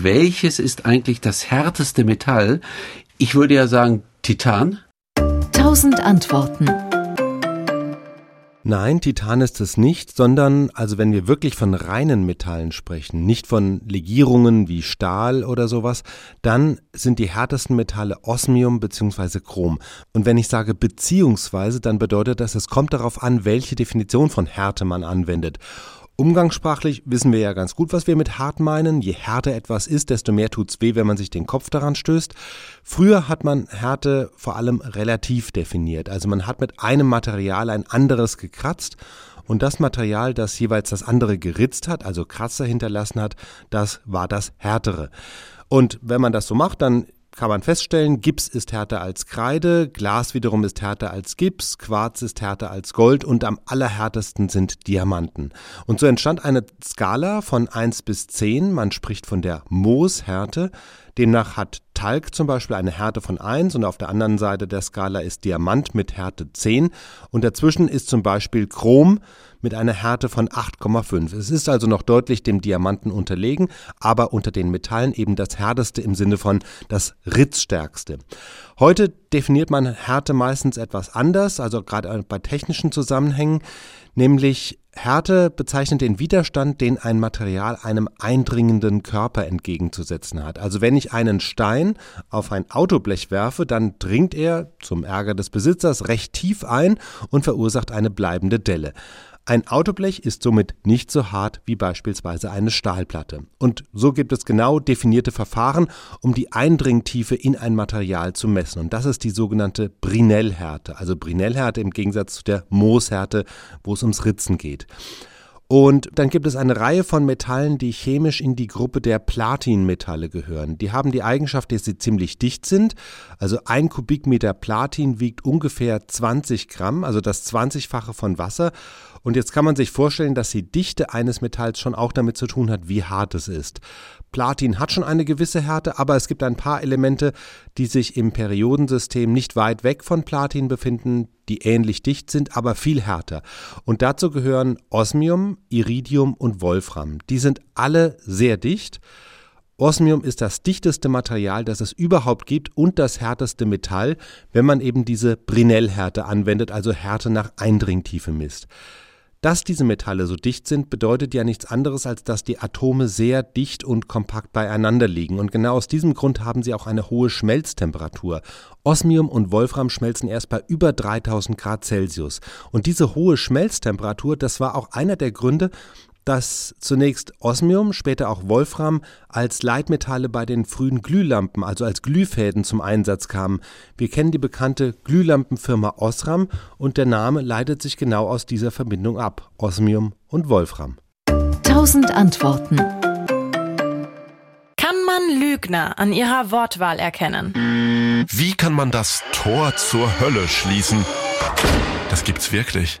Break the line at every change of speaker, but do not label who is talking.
Welches ist eigentlich das härteste Metall? Ich würde ja sagen Titan.
Tausend Antworten.
Nein, Titan ist es nicht, sondern, also wenn wir wirklich von reinen Metallen sprechen, nicht von Legierungen wie Stahl oder sowas, dann sind die härtesten Metalle Osmium bzw. Chrom. Und wenn ich sage beziehungsweise, dann bedeutet das, es kommt darauf an, welche Definition von Härte man anwendet. Umgangssprachlich wissen wir ja ganz gut, was wir mit hart meinen. Je härter etwas ist, desto mehr tut's weh, wenn man sich den Kopf daran stößt. Früher hat man Härte vor allem relativ definiert. Also man hat mit einem Material ein anderes gekratzt und das Material, das jeweils das andere geritzt hat, also Kratzer hinterlassen hat, das war das härtere. Und wenn man das so macht, dann kann man feststellen, Gips ist härter als Kreide, Glas wiederum ist härter als Gips, Quarz ist härter als Gold und am allerhärtesten sind Diamanten. Und so entstand eine Skala von 1 bis 10, man spricht von der Mooshärte, demnach hat Talg zum Beispiel eine Härte von 1 und auf der anderen Seite der Skala ist Diamant mit Härte 10 und dazwischen ist zum Beispiel Chrom mit einer Härte von 8,5. Es ist also noch deutlich dem Diamanten unterlegen, aber unter den Metallen eben das härteste im Sinne von das ritzstärkste. Heute definiert man Härte meistens etwas anders, also gerade bei technischen Zusammenhängen, nämlich Härte bezeichnet den Widerstand, den ein Material einem eindringenden Körper entgegenzusetzen hat. Also wenn ich einen Stein auf ein Autoblech werfe, dann dringt er zum Ärger des Besitzers recht tief ein und verursacht eine bleibende Delle. Ein Autoblech ist somit nicht so hart wie beispielsweise eine Stahlplatte. Und so gibt es genau definierte Verfahren, um die Eindringtiefe in ein Material zu messen. Und das ist die sogenannte Brinell-Härte. Also Brinell-Härte im Gegensatz zu der Mooshärte, wo es ums Ritzen geht. Und dann gibt es eine Reihe von Metallen, die chemisch in die Gruppe der Platinmetalle gehören. Die haben die Eigenschaft, dass sie ziemlich dicht sind. Also ein Kubikmeter Platin wiegt ungefähr 20 Gramm, also das 20-fache von Wasser. Und jetzt kann man sich vorstellen, dass die Dichte eines Metalls schon auch damit zu tun hat, wie hart es ist. Platin hat schon eine gewisse Härte, aber es gibt ein paar Elemente, die sich im Periodensystem nicht weit weg von Platin befinden, die ähnlich dicht sind, aber viel härter. Und dazu gehören Osmium, Iridium und Wolfram. Die sind alle sehr dicht. Osmium ist das dichteste Material, das es überhaupt gibt und das härteste Metall, wenn man eben diese Brinell-Härte anwendet, also Härte nach Eindringtiefe misst. Dass diese Metalle so dicht sind, bedeutet ja nichts anderes, als dass die Atome sehr dicht und kompakt beieinander liegen. Und genau aus diesem Grund haben sie auch eine hohe Schmelztemperatur. Osmium und Wolfram schmelzen erst bei über 3000 Grad Celsius. Und diese hohe Schmelztemperatur, das war auch einer der Gründe, dass zunächst Osmium, später auch Wolfram als Leitmetalle bei den frühen Glühlampen, also als Glühfäden zum Einsatz kamen. Wir kennen die bekannte Glühlampenfirma Osram und der Name leitet sich genau aus dieser Verbindung ab, Osmium und Wolfram.
Tausend Antworten.
Kann man Lügner an ihrer Wortwahl erkennen?
Wie kann man das Tor zur Hölle schließen? Das gibt's wirklich.